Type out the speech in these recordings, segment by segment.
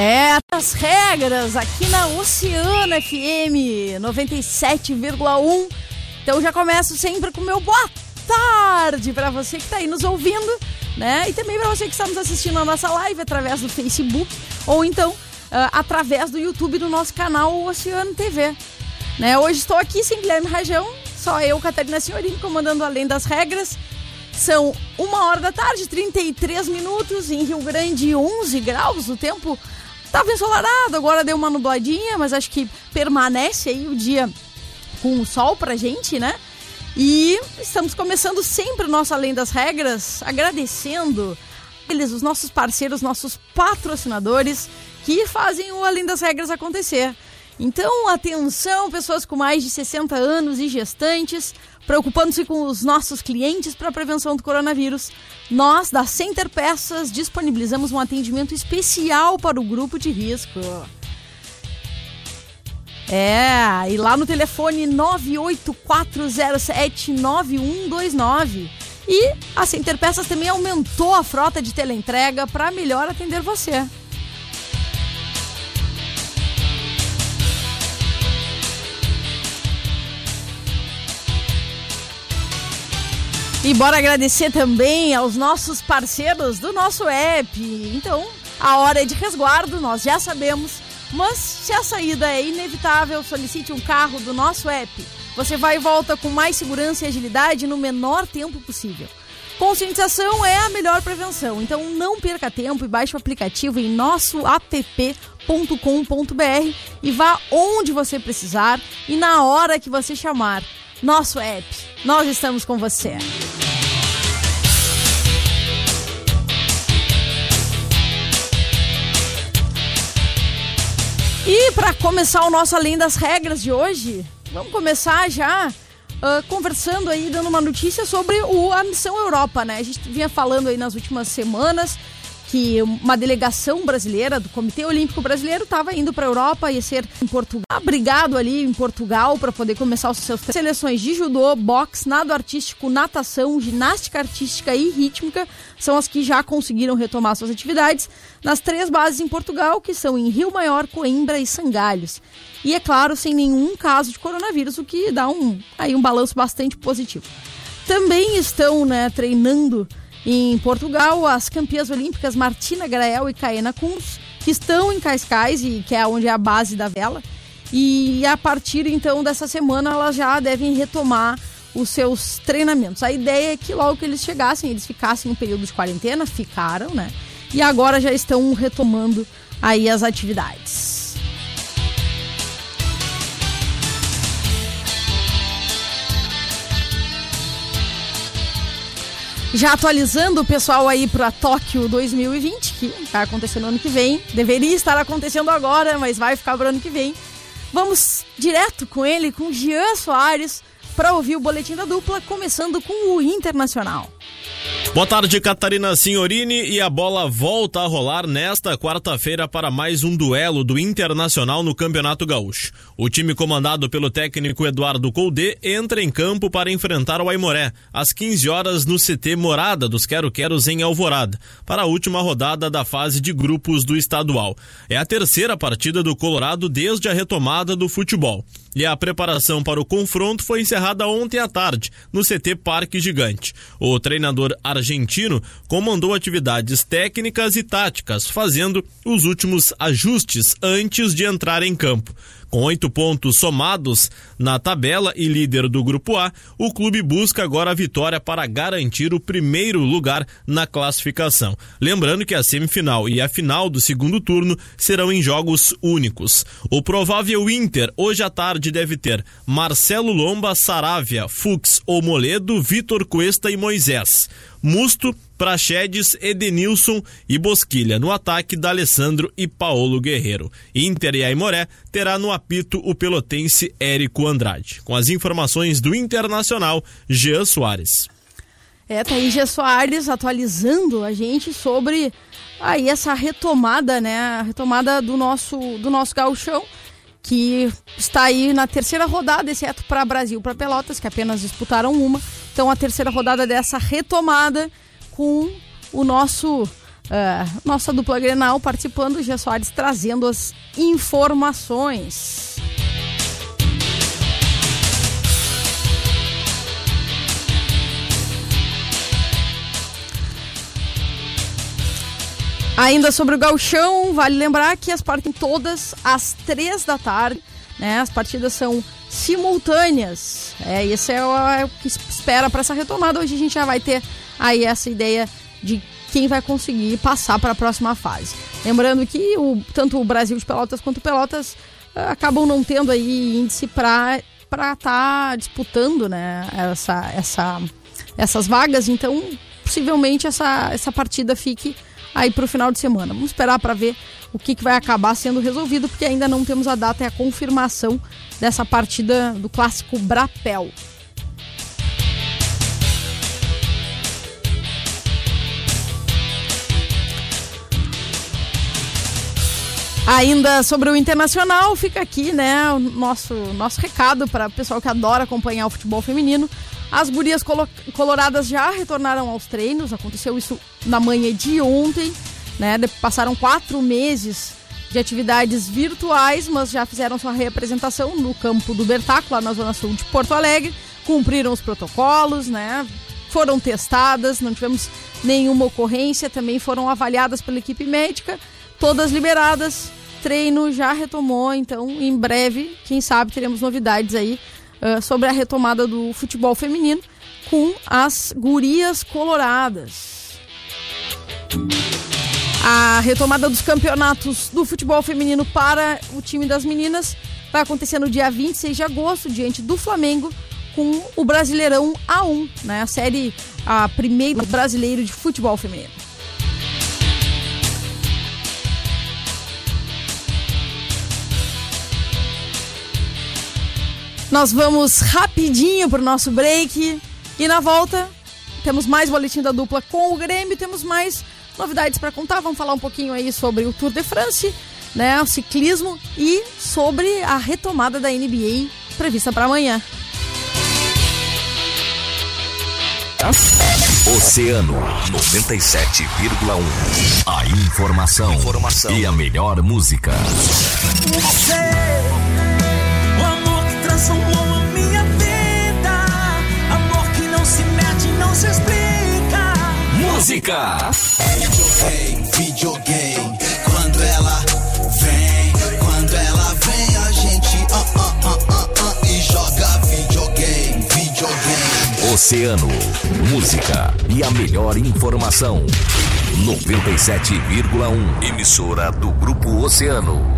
É, as regras aqui na Oceano FM 97,1. Então já começo sempre com o meu boa tarde para você que está aí nos ouvindo, né? E também para você que está nos assistindo na nossa live através do Facebook ou então uh, através do YouTube do nosso canal Oceano TV. Né? Hoje estou aqui sem Guilherme Rajão, só eu, Catarina Senhorini, comandando Além das Regras. São uma hora da tarde, 33 minutos, em Rio Grande, 11 graus, o tempo Tava ensolarado, agora deu uma nubladinha, mas acho que permanece aí o dia com o sol pra gente, né? E estamos começando sempre o nosso Além das Regras, agradecendo eles, os nossos parceiros, nossos patrocinadores, que fazem o Além das Regras acontecer. Então, atenção, pessoas com mais de 60 anos e gestantes, preocupando-se com os nossos clientes para a prevenção do coronavírus. Nós, da Center Peças, disponibilizamos um atendimento especial para o grupo de risco. É, e lá no telefone 984079129. E a Center Peças também aumentou a frota de teleentrega para melhor atender você. E bora agradecer também aos nossos parceiros do nosso app. Então, a hora é de resguardo, nós já sabemos. Mas se a saída é inevitável, solicite um carro do nosso app. Você vai e volta com mais segurança e agilidade no menor tempo possível. Conscientização é a melhor prevenção, então não perca tempo e baixe o aplicativo em nossoapp.com.br e vá onde você precisar e na hora que você chamar. Nosso app, nós estamos com você. E para começar o nosso Além das Regras de hoje, vamos começar já uh, conversando aí, dando uma notícia sobre o, a Missão Europa, né? A gente vinha falando aí nas últimas semanas que uma delegação brasileira do Comitê Olímpico Brasileiro estava indo para a Europa, ia ser em Portugal, abrigado ali em Portugal para poder começar os seus seleções de judô, boxe, nado artístico, natação, ginástica artística e rítmica são as que já conseguiram retomar suas atividades nas três bases em Portugal, que são em Rio Maior, Coimbra e Sangalhos. E é claro, sem nenhum caso de coronavírus, o que dá um aí um balanço bastante positivo. Também estão, né, treinando em Portugal, as campeãs olímpicas Martina Grael e Caena Kunz, que estão em Cascais, e que é onde é a base da vela. E a partir então dessa semana elas já devem retomar os seus treinamentos. A ideia é que logo que eles chegassem, eles ficassem um período de quarentena, ficaram, né? E agora já estão retomando aí as atividades. Já atualizando o pessoal aí para Tóquio 2020, que está acontecendo ano que vem. Deveria estar acontecendo agora, mas vai ficar para ano que vem. Vamos direto com ele, com Jean Soares, para ouvir o boletim da dupla, começando com o Internacional. Boa tarde, Catarina Signorini. E a bola volta a rolar nesta quarta-feira para mais um duelo do Internacional no Campeonato Gaúcho. O time comandado pelo técnico Eduardo Colde entra em campo para enfrentar o Aimoré, às 15 horas no CT Morada dos Quero-Queros em Alvorada, para a última rodada da fase de grupos do estadual. É a terceira partida do Colorado desde a retomada do futebol e a preparação para o confronto foi encerrada ontem à tarde, no CT Parque Gigante. O treinador argentino comandou atividades técnicas e táticas, fazendo os últimos ajustes antes de entrar em campo. Com oito pontos somados na tabela e líder do Grupo A, o clube busca agora a vitória para garantir o primeiro lugar na classificação. Lembrando que a semifinal e a final do segundo turno serão em jogos únicos. O provável Inter, hoje à tarde, deve ter Marcelo Lomba, Saravia, Fux ou Moledo, Vitor Cuesta e Moisés. Musto, Praxedes, Edenilson e Bosquilha. No ataque, D'Alessandro e Paulo Guerreiro. Inter e Aimoré terá no apito o pelotense Érico Andrade. Com as informações do Internacional, Jean Soares. É, tá aí Jean Soares atualizando a gente sobre aí essa retomada, né? A retomada do nosso, do nosso gauchão que está aí na terceira rodada, exceto para Brasil, para Pelotas, que apenas disputaram uma. Então a terceira rodada dessa retomada com o nosso uh, nossa dupla Grenal participando, Gia Soares trazendo as informações. Ainda sobre o Galchão, vale lembrar que as partem todas às três da tarde, né? As partidas são simultâneas. É, esse é o, é o que espera para essa retomada. Hoje a gente já vai ter aí essa ideia de quem vai conseguir passar para a próxima fase. Lembrando que o, tanto o Brasil de Pelotas quanto o Pelotas uh, acabam não tendo aí índice para estar tá disputando né, essa, essa, essas vagas, então possivelmente essa, essa partida fique aí para o final de semana. Vamos esperar para ver o que, que vai acabar sendo resolvido, porque ainda não temos a data e a confirmação dessa partida do clássico Brapel. Ainda sobre o Internacional, fica aqui, né, o nosso, nosso recado para o pessoal que adora acompanhar o futebol feminino. As gurias coloradas já retornaram aos treinos, aconteceu isso na manhã de ontem, né? Passaram quatro meses de atividades virtuais, mas já fizeram sua reapresentação no campo do Bertaco, lá na Zona Sul de Porto Alegre, cumpriram os protocolos, né? Foram testadas, não tivemos nenhuma ocorrência, também foram avaliadas pela equipe médica, todas liberadas, treino já retomou, então em breve, quem sabe, teremos novidades aí uh, sobre a retomada do futebol feminino com as gurias coloradas. A retomada dos campeonatos do futebol feminino para o time das meninas vai acontecer no dia 26 de agosto, diante do Flamengo, com o Brasileirão A1, né? a série a primeiro brasileiro de futebol feminino. Nós vamos rapidinho pro nosso break e na volta temos mais boletim da dupla com o Grêmio, temos mais novidades para contar. Vamos falar um pouquinho aí sobre o Tour de France, né, o ciclismo e sobre a retomada da NBA prevista para amanhã. Oceano 97,1. A informação, informação, e a melhor música. Você Música. Videogame, videogame. Quando ela vem, quando ela vem, a gente uh, uh, uh, uh, e joga videogame, videogame. Oceano, música e a melhor informação. 97,1 emissora do Grupo Oceano.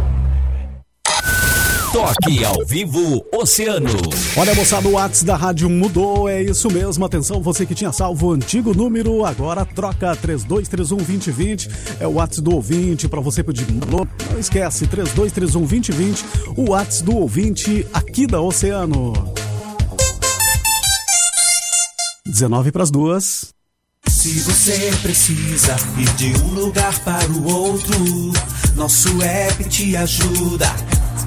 Toque ao vivo Oceano. Olha, moçada, o WhatsApp da rádio mudou, é isso mesmo. Atenção, você que tinha salvo o antigo número, agora troca 3231 2020. É o WhatsApp do ouvinte para você pedir. Não esquece, 3231 2020, o WhatsApp do ouvinte aqui da Oceano. 19 para as duas. Se você precisa ir de um lugar para o outro, nosso app te ajuda.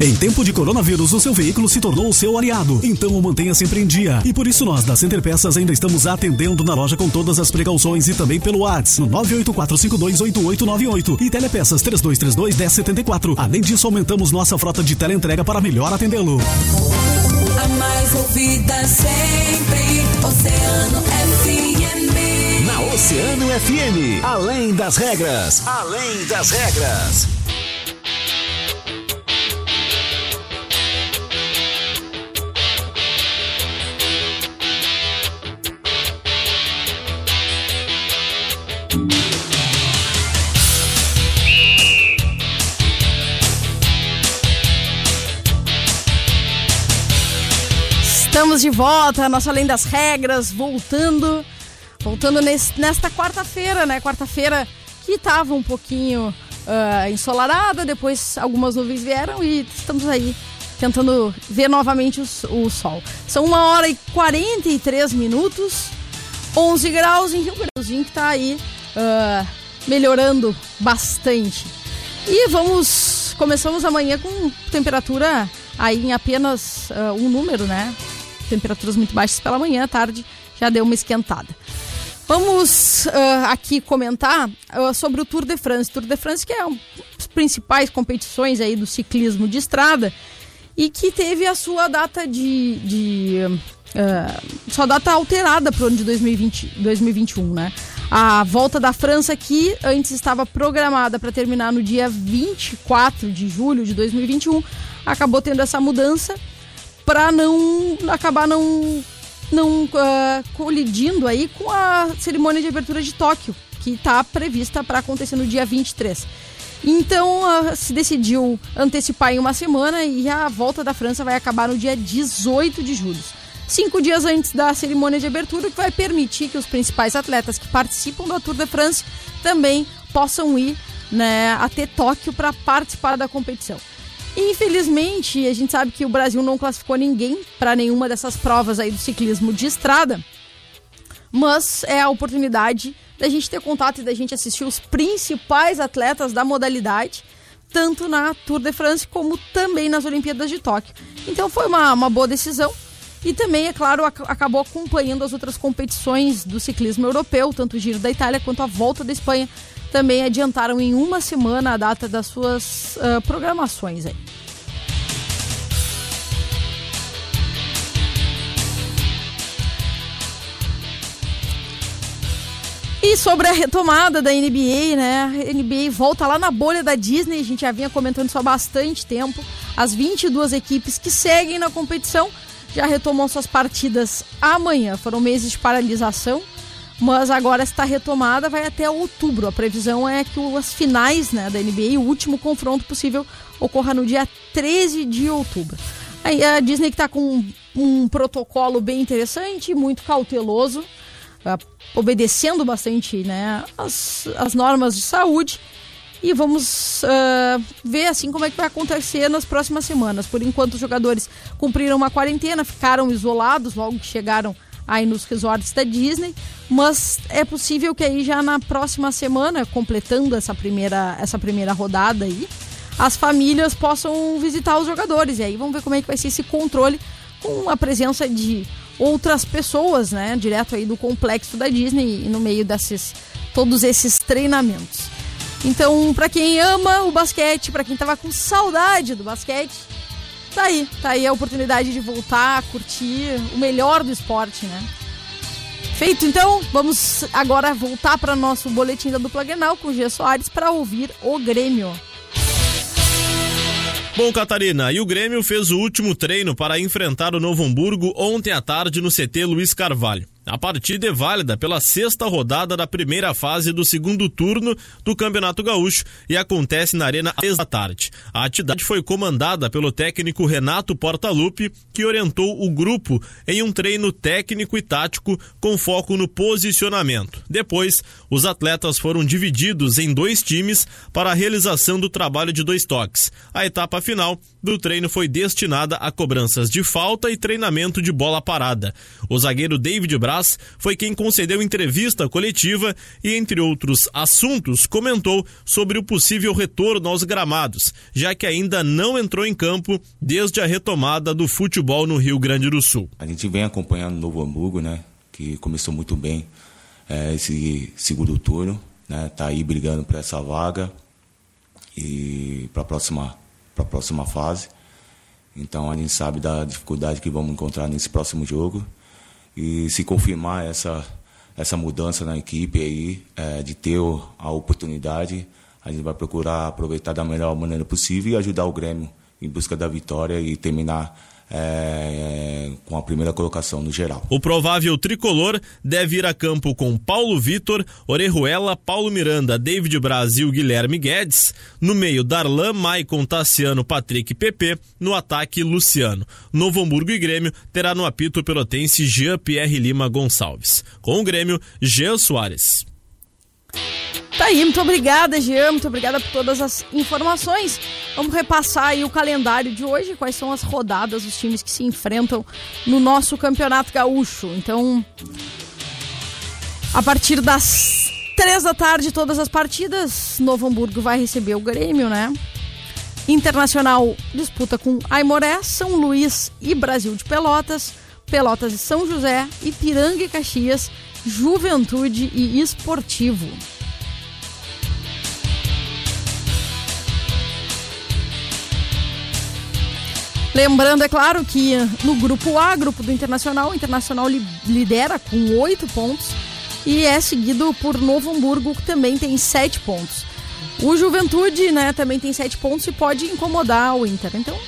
Em tempo de coronavírus, o seu veículo se tornou o seu aliado. Então o mantenha sempre em dia. E por isso nós, da Center Peças, ainda estamos atendendo na loja com todas as precauções e também pelo WhatsApp no 984528898 e Telepeças 3232-1074. Além disso, aumentamos nossa frota de teleentrega para melhor atendê-lo. A mais ouvida sempre, Oceano FM. Na Oceano FM, além das regras, além das regras. Estamos de volta, nossa Além das Regras, voltando. Voltando nesse- nesta quarta-feira, né? Quarta-feira que estava um pouquinho ah, ensolarada, depois algumas nuvens vieram e estamos aí tentando ver novamente os- o, sol. São uma hora e 43 minutos, 11 graus em Rio Grande, que está aí ah, melhorando bastante. E vamos. Começamos amanhã com temperatura aí em apenas ah, um número, né? Temperaturas muito baixas pela manhã, à tarde já deu uma esquentada. Vamos ah, aqui comentar ah, sobre o Tour de France. Tour de France que é uma das principais competições aí do ciclismo de estrada e que teve a sua data de, de ah, sua data alterada para o ano de 2020, 2021, né? A volta da França que antes estava programada para terminar no dia 24 de julho de 2021, acabou tendo essa mudança para não acabar não não ah, colidindo aí com a cerimônia de abertura de Tóquio, que está prevista para acontecer no dia 23. Então ah, se decidiu antecipar em uma semana e a volta da França vai acabar no dia 18 de julho. Cinco dias antes da cerimônia de abertura, que vai permitir que os principais atletas que participam da Tour de France também possam ir né, até Tóquio para participar da competição. Infelizmente, a gente sabe que o Brasil não classificou ninguém para nenhuma dessas provas aí do ciclismo de estrada, mas é a oportunidade da gente ter contato e da gente assistir os principais atletas da modalidade, tanto na Tour de France como também nas Olimpíadas de Tóquio. Então foi uma, uma boa decisão. E também, é claro, ac- acabou acompanhando as outras competições do ciclismo europeu, tanto o Giro da Itália quanto a Volta da Espanha. Também adiantaram em uma semana a data das suas ah, programações aí. E sobre a retomada da NBA, né? A NBA volta lá na bolha da Disney, a gente já vinha comentando isso há bastante tempo. As 22 equipes que seguem na competição já retomam suas partidas amanhã. Foram meses de paralisação, mas agora esta retomada vai até outubro. A previsão é que as finais né, da NBA, o último confronto possível, ocorra no dia 13 de outubro. Aí a Disney está com um protocolo bem interessante, muito cauteloso, ah, obedecendo bastante né, as, as normas de saúde. E vamos ah, ver assim como é que vai acontecer nas próximas semanas. Por enquanto, os jogadores cumpriram uma quarentena, ficaram isolados logo que chegaram aí nos resorts da Disney, mas é possível que aí já na próxima semana, completando essa primeira, essa primeira rodada aí, as famílias possam visitar os jogadores. E aí vamos ver como é que vai ser esse controle com a presença de outras pessoas, né, direto aí do complexo da Disney e no meio desses todos esses treinamentos. Então, pra quem ama o basquete, pra quem tava com saudade do basquete, tá aí, tá aí a oportunidade de voltar curtir o melhor do esporte, né? Feito então, vamos agora voltar para nosso boletim da dupla Grenal com o Gia Soares para ouvir o Grêmio. Bom, Catarina, e o Grêmio fez o último treino para enfrentar o Novo Hamburgo ontem à tarde no CT Luiz Carvalho. A partida é válida pela sexta rodada da primeira fase do segundo turno do Campeonato Gaúcho e acontece na Arena da tarde. A atividade foi comandada pelo técnico Renato Portaluppi, que orientou o grupo em um treino técnico e tático com foco no posicionamento. Depois, os atletas foram divididos em dois times para a realização do trabalho de dois toques. A etapa final do treino foi destinada a cobranças de falta e treinamento de bola parada. O zagueiro David Braz Foi quem concedeu entrevista coletiva e, entre outros assuntos, comentou sobre o possível retorno aos gramados, já que ainda não entrou em campo desde a retomada do futebol no Rio Grande do Sul. A gente vem acompanhando o Novo Hamburgo, né? Que começou muito bem é, esse segundo turno, né? Tá aí brigando por essa vaga e para a próxima, para a próxima fase. Então a gente sabe da dificuldade que vamos encontrar nesse próximo jogo e se confirmar essa essa mudança na equipe aí é, de ter a oportunidade, a gente vai procurar aproveitar da melhor maneira possível e ajudar o Grêmio em busca da vitória e terminar é, com a primeira colocação no geral. O provável tricolor deve ir a campo com Paulo Vitor, Orejuela, Paulo Miranda, David Brasil, Guilherme Guedes. No meio, Darlan, Maicon, Tassiano, Patrick PP. No ataque, Luciano. Novo Hamburgo e Grêmio terá no apito pelotense Jean-Pierre Lima Gonçalves. Com o Grêmio, Jean Soares. Tá aí, muito obrigada, Jean, muito obrigada por todas as informações. Vamos repassar aí o calendário de hoje, quais são as rodadas dos times que se enfrentam no nosso Campeonato Gaúcho. Então, a partir das três da tarde, todas as partidas, Novo Hamburgo vai receber o Grêmio, né? Internacional disputa com Aimoré, São Luís e Brasil de Pelotas, Pelotas e São José, Ipiranga e Caxias, Juventude e Esportivo. Lembrando, é claro, que no grupo A, grupo do Internacional, o Internacional li lidera com oito pontos e é seguido por Novo Hamburgo, que também tem sete pontos. O Juventude, né, também tem sete pontos e pode incomodar o Inter. Então,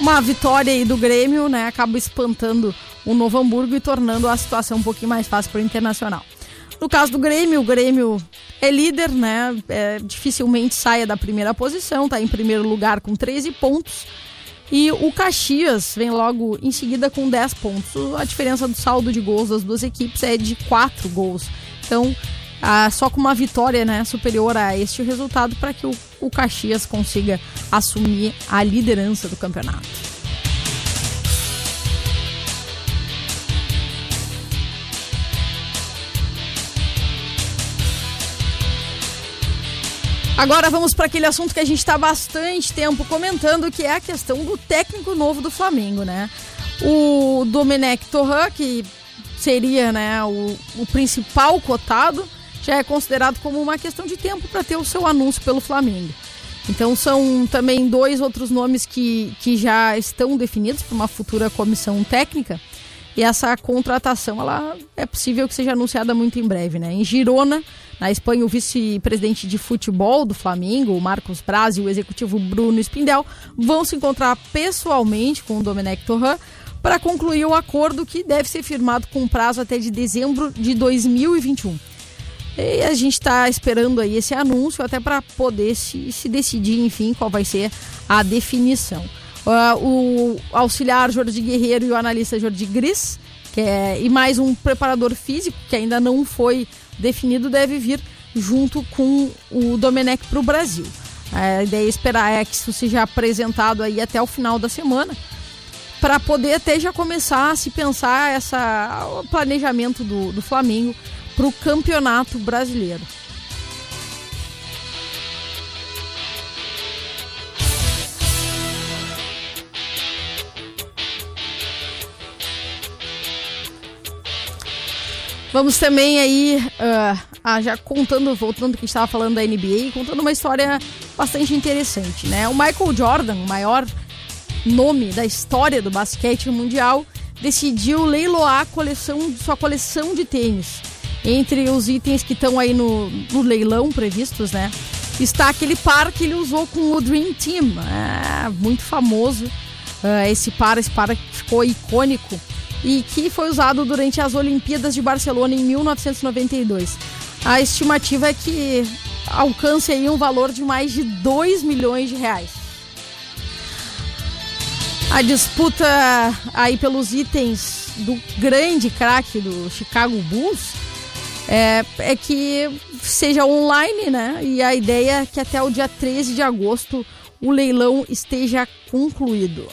uma vitória aí do Grêmio, né, acaba espantando o Novo Hamburgo e tornando a situação um pouquinho mais fácil para o Internacional. No caso do Grêmio, o Grêmio é líder, né? É, dificilmente saia da primeira posição, está em primeiro lugar com 13 pontos. E o Caxias vem logo em seguida com 10 pontos. A diferença do saldo de gols das duas equipes é de 4 gols. Então, ah, só com uma vitória né, superior a este resultado para que o, o Caxias consiga assumir a liderança do campeonato. Agora vamos para aquele assunto que a gente está bastante tempo comentando, que é a questão do técnico novo do Flamengo, né? O Domenech Torran, que seria né, o, o principal cotado, já é considerado como uma questão de tempo para ter o seu anúncio pelo Flamengo. Então são também dois outros nomes que, que já estão definidos para uma futura comissão técnica. E essa contratação ela é possível que seja anunciada muito em breve, né? Em Girona, na Espanha, o vice-presidente de futebol do Flamengo, o Marcos Braz, e o executivo Bruno Spindel vão se encontrar pessoalmente com o Domenech Torran para concluir o acordo que deve ser firmado com prazo até de dezembro de 2021. E a gente está esperando aí esse anúncio até para poder se, se decidir, enfim, qual vai ser a definição. Uh, o auxiliar Jorge Guerreiro e o analista Jorge Gris, que é, e mais um preparador físico que ainda não foi definido, deve vir junto com o Domenech para o Brasil. A ideia é esperar é que isso seja apresentado aí até o final da semana, para poder até já começar a se pensar essa, o planejamento do, do Flamengo para o campeonato brasileiro. Vamos também aí, uh, já contando, voltando que estava falando da NBA, contando uma história bastante interessante, né? O Michael Jordan, o maior nome da história do basquete mundial, decidiu leiloar coleção, sua coleção de tênis. Entre os itens que estão aí no, no, leilão previstos, né? Está aquele par que ele usou com o Dream Team, é, muito famoso. Uh, esse par, esse par ficou icônico e que foi usado durante as Olimpíadas de Barcelona em 1992. A estimativa é que alcance aí um valor de mais de 2 milhões de reais. A disputa aí pelos itens do grande craque do Chicago Bulls é, é que seja online, né? E a ideia é que até o dia 13 de agosto o leilão esteja concluído.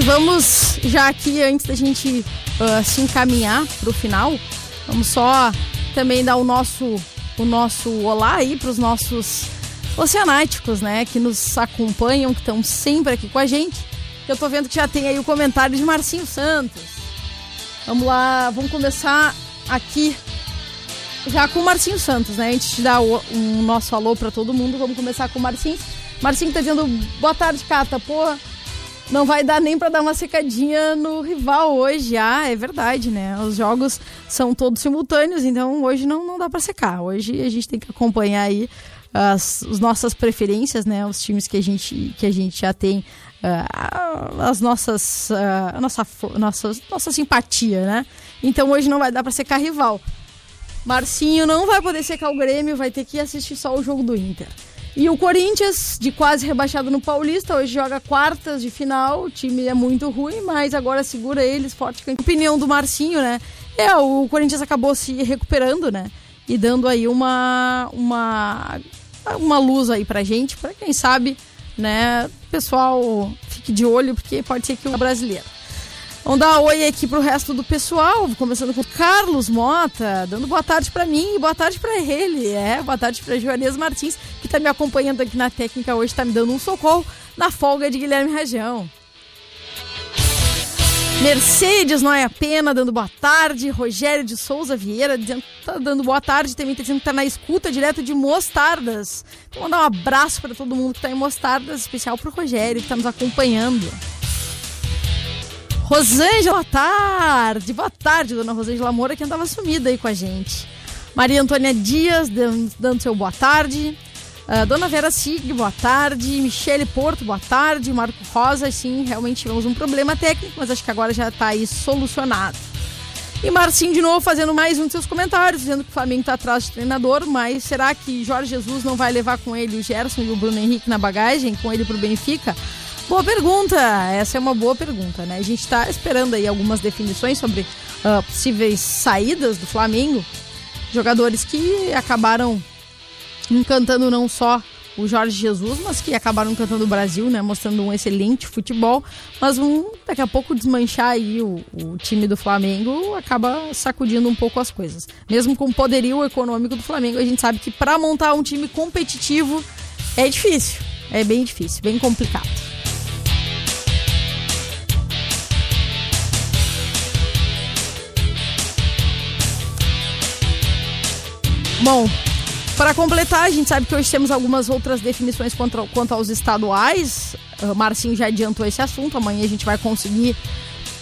E vamos já aqui, antes da gente uh, se encaminhar pro final, vamos só também dar o nosso, o nosso olá aí pros nossos oceanáticos, né? Que nos acompanham, que estão sempre aqui com a gente. Eu tô vendo que já tem aí o comentário de Marcinho Santos. Vamos lá, vamos começar aqui já com o Marcinho Santos, né? Antes de dar o, um nosso alô para todo mundo, vamos começar com o Marcinho. Marcinho tá dizendo boa tarde, Cata. Pô, não vai dar nem para dar uma secadinha no rival hoje. Ah, é verdade, né? Os jogos são todos simultâneos, então hoje não, não dá para secar. Hoje a gente tem que acompanhar aí as, as nossas preferências, né? Os times que a gente, que a gente já tem uh, as nossas, uh, nossa, nossa, nossa simpatia, né? Então hoje não vai dar para secar rival. Marcinho não vai poder secar o Grêmio, vai ter que assistir só o jogo do Inter. E o Corinthians, de quase rebaixado no Paulista, hoje joga quartas de final. O time é muito ruim, mas agora segura eles forte. Opinião do Marcinho, né? É, o Corinthians acabou se recuperando, né? E dando aí uma, uma, uma luz aí pra gente, pra quem sabe, né? Pessoal, fique de olho, porque pode ser que o brasileiro. Vamos dar um oi aqui pro resto do pessoal, começando com Carlos Mota, dando boa tarde para mim e boa tarde para ele. É, boa tarde para Joanês Martins, que tá me acompanhando aqui na técnica hoje, tá me dando um socorro na folga de Guilherme Rajão. Mercedes Noia Pena dando boa tarde. Rogério de Souza Vieira dizendo, tá dando boa tarde. Também tá dizendo que tá na escuta direto de Mostardas. Vou mandar um abraço para todo mundo que tá em Mostardas, especial pro Rogério que tá nos acompanhando. Rosângela, tarde. Boa tarde, dona Rosângela Moura, que andava sumida aí com a gente. Maria Antônia Dias dando, dando seu boa tarde. Uh, Dona Vera Sig, boa tarde. Michele Porto, boa tarde. Marco Rosa, sim, realmente tivemos um problema técnico, mas acho que agora já está aí solucionado. E Marcinho de novo fazendo mais um de seus comentários, dizendo que o Flamengo está atrás de treinador, mas será que Jorge Jesus não vai levar com ele o Gerson e o Bruno Henrique na bagagem, com ele para o Benfica? Boa pergunta, essa é uma boa pergunta, né? A gente está esperando aí algumas definições sobre uh, possíveis saídas do Flamengo, jogadores que acabaram encantando não só o Jorge Jesus, mas que acabaram encantando o Brasil, né? Mostrando um excelente futebol. Mas um, daqui a pouco desmanchar aí o, o time do Flamengo acaba sacudindo um pouco as coisas. Mesmo com o poderio econômico do Flamengo, a gente sabe que para montar um time competitivo é difícil. É bem difícil, bem complicado. Bom, para completar, a gente sabe que hoje temos algumas outras definições quanto, quanto aos estaduais. O Marcinho já adiantou esse assunto. Amanhã a gente vai conseguir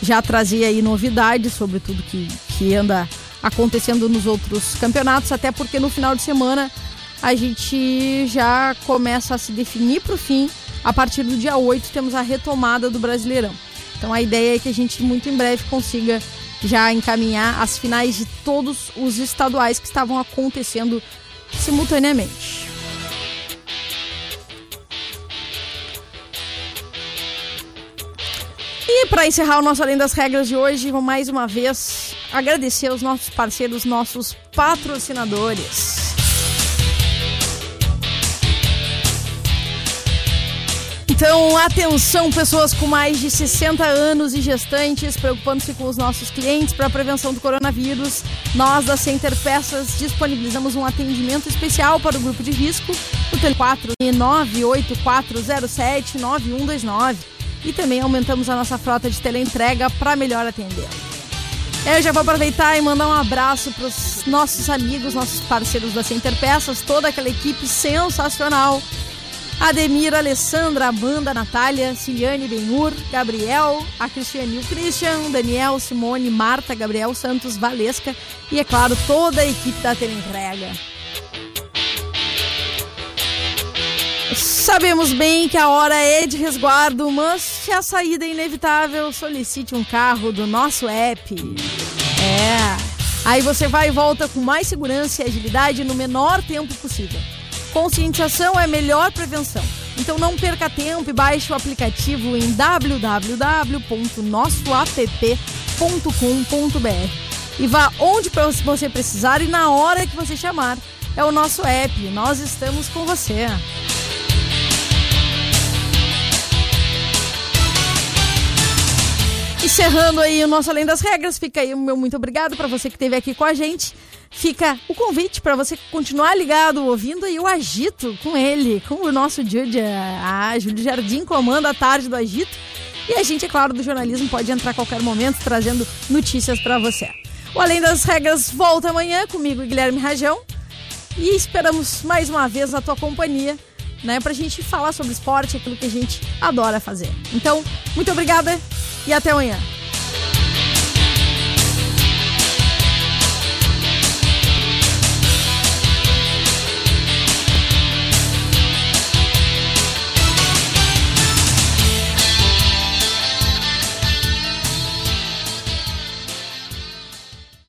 já trazer aí novidades sobre tudo que, que anda acontecendo nos outros campeonatos, até porque no final de semana a gente já começa a se definir para o fim. A partir do dia 8 temos a retomada do Brasileirão. Então a ideia é que a gente muito em breve consiga já encaminhar as finais de todos os estaduais que estavam acontecendo simultaneamente. E para encerrar o nosso Além das Regras de hoje, vou mais uma vez agradecer aos nossos parceiros, nossos patrocinadores. Então, atenção, pessoas com mais de 60 anos e gestantes, preocupando-se com os nossos clientes para a prevenção do coronavírus. Nós, da Center Peças, disponibilizamos um atendimento especial para o grupo de risco, o telefone 984079129. E também aumentamos a nossa frota de teleentrega para melhor atender. Eu já vou aproveitar e mandar um abraço para os nossos amigos, nossos parceiros da Center Peças, toda aquela equipe sensacional Ademir, Alessandra, Amanda, Natália, Ciliane Benhur, Gabriel, a Cristiane o Christian, Daniel, Simone, Marta, Gabriel Santos, Valesca e, é claro, toda a equipe da Teleentrega. Sabemos bem que a hora é de resguardo, mas se a saída é inevitável, solicite um carro do nosso app. É. Aí você vai e volta com mais segurança e agilidade no menor tempo possível. Conscientização é melhor prevenção. Então não perca tempo e baixe o aplicativo em www.nossoapp.com.br e vá onde você precisar e na hora que você chamar. É o nosso app, nós estamos com você. Encerrando aí o nosso Além das Regras, fica aí o meu muito obrigado para você que esteve aqui com a gente. Fica o convite para você continuar ligado, ouvindo aí o Agito com ele, com o nosso Júlio. Ah, Júlio Jardim comanda a tarde do Agito. E a gente, é claro, do jornalismo pode entrar a qualquer momento trazendo notícias para você. O Além das Regras volta amanhã comigo Guilherme Rajão. E esperamos mais uma vez a tua companhia, né, pra gente falar sobre esporte, aquilo que a gente adora fazer. Então, muito obrigada e até amanhã.